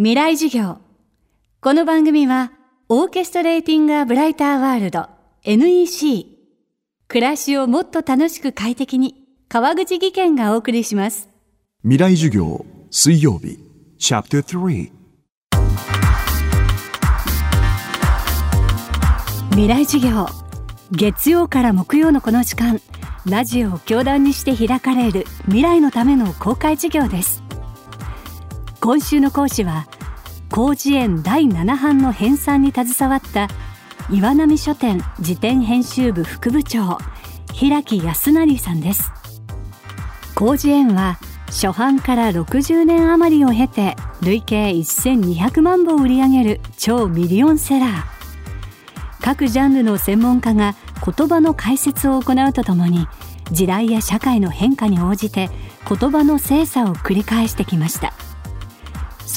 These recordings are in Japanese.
未来授業。この番組はオーケストレーティング・ア・ブライター・ワールド NEC 暮らしをもっと楽しく快適に川口義賢がお送りします。未来授業水曜日。チャプター3未来授業。月曜から木曜のこの時間ラジオを教壇にして開かれる未来のための公開授業です今週の講師は広辞苑第7版の編纂に携わった岩波書店辞典編集部副部長平木康成さんです。広辞苑は初版から60年余りを経て累計1200万部を売り上げる超ミリオンセラー。各ジャンルの専門家が言葉の解説を行うとともに時代や社会の変化に応じて言葉の精査を繰り返してきました。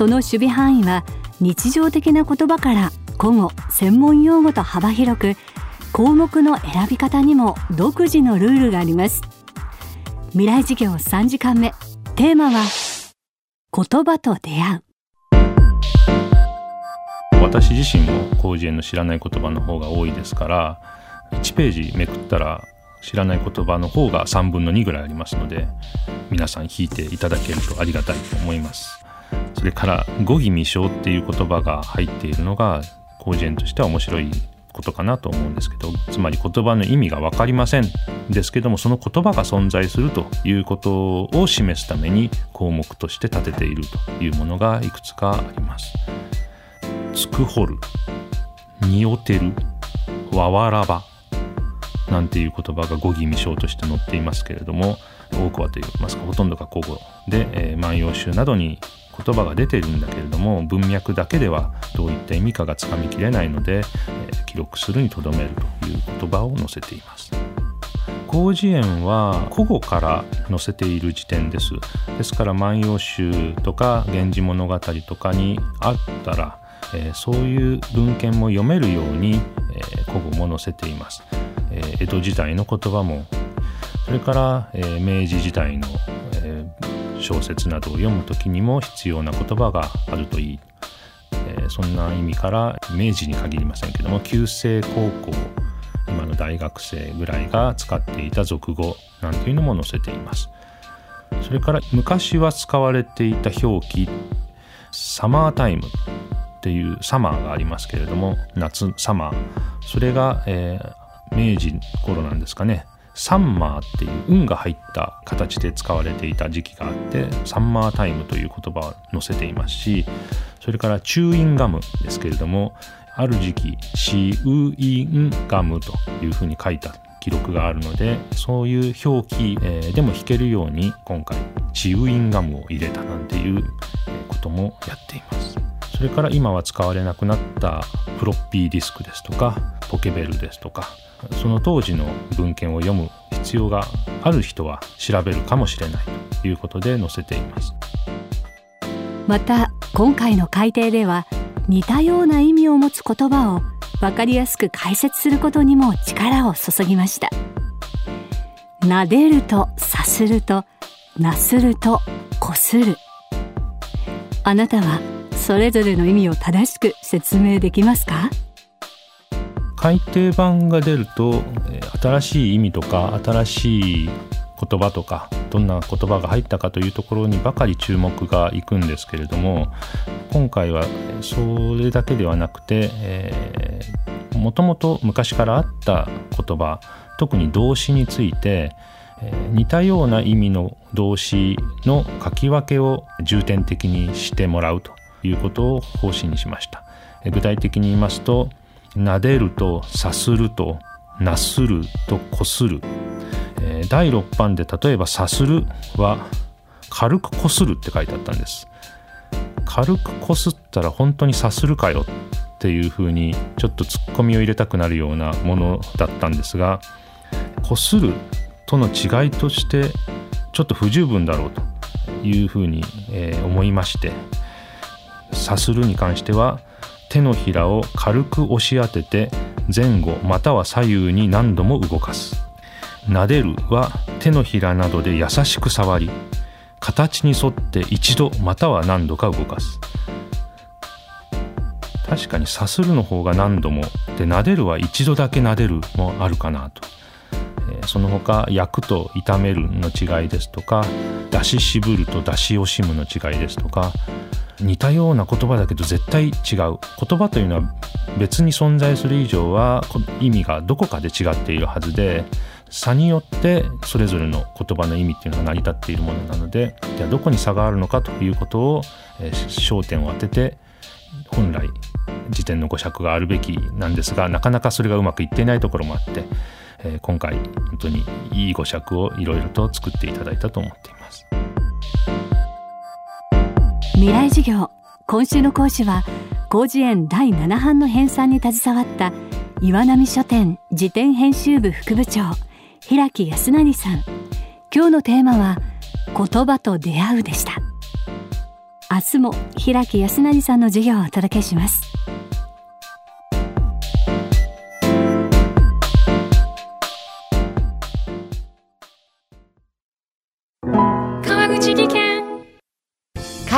その守備範囲は日常的な言葉から古語専門用語と幅広く項目の選び方にも独自のルールがあります。未来授業3時間目。テーマは言葉と出会う。私自身も広辞苑の知らない言葉の方が多いですから1ページめくったら知らない言葉の方が3分の2ぐらいありますので皆さん引いていただけるとありがたいと思います。それから語義未消っていう言葉が入っているのが広辞苑としては面白いことかなと思うんですけどつまり言葉の意味が分かりませんですけどもその言葉が存在するということを示すために項目として立てているというものがいくつかあります。つくほるにおてるわわらばなんていう言葉が語義未消として載っていますけれども多くはといいますかほとんどが古語で「えー、万葉集」などに言葉が出ているんだけれども文脈だけではどういった意味かがつかみきれないので、えー、記録するにとどめるという言葉を載せています。広辞苑は古語から載せている時点ですですから「万葉集」とか「源氏物語」とかにあったら、えー、そういう文献も読めるように、えー、古語も載せています、えー、江戸時代の言葉もそれから、えー、明治時代の、小説などを読む時にも必要な言葉があるといい、えー、そんな意味から明治に限りませんけども旧制高校今の大学生ぐらいが使っていた俗語なんていうのも載せています。それから昔は使われていた表記サマータイムっていうサマーがありますけれども夏サマー。それが、えー、明治頃なんですかね。サンマーっていう運が入った形で使われていた時期があってサンマータイムという言葉を載せていますしそれからチューインガムですけれどもある時期チウインガムというふうに書いた記録があるのでそういう表記、でも弾けるように今回チウインガムを入れたなんていうこともやっています。それから今は使われなくなったフロッピーディスクですとかポケベルですとかその当時の文献を読む必要がある人は調べるかもしれないということで載せています。また今回の改訂では似たような意味を持つ言葉を分かりやすく解説することにも力を注ぎました。撫でるとさするとなするとこする。あなたはそれぞれの意味を正しく説明できますか？改訂版が出ると新しい意味とか新しい言葉とかどんな言葉が入ったかというところにばかり注目がいくんですけれども今回はそれだけではなくて、えー、もともと昔からあった言葉特に動詞について、え、似たような意味の動詞の書き分けを重点的にしてもらうと。いうことを方針にしました。具体的に言いますと撫でるとさするとなするとこする、第6版で例えばさするは軽くこするって書いてあったんです軽くこすったら本当にさするかよっていうふうにちょっとツッコミを入れたくなるようなものだったんですがこするとの違いとしてちょっと不十分だろうというふうに、えー、思いましてさするに関しては手のひらを軽く押し当てて前後または左右に何度も動かす。撫でるは手のひらなどで優しく触り形に沿って一度または何度か動かす。確かにさするの方が何度もで撫でるは一度だけ撫でるもあるかなと、え、その他焼くと炒めるの違いですとか出し渋ると出し惜しむの違いですとか似たような言葉だけど絶対違う言葉というのは別に存在する以上は意味がどこかで違っているはずで差によってそれぞれの言葉の意味っていうのが成り立っているものなのでじゃあどこに差があるのかということを、え、焦点を当てて本来辞典の語釈があるべきなんですがなかなかそれがうまくいっていないところもあって、え、今回本当にいい語釈をいろいろと作っていただいたと思っています。未来授業。今週の講師は広辞苑第7版の編纂に携わった岩波書店辞典編集部副部長平木康成さん。今日のテーマは言葉と出会うでした。明日も平木康成さんの授業をお届けします。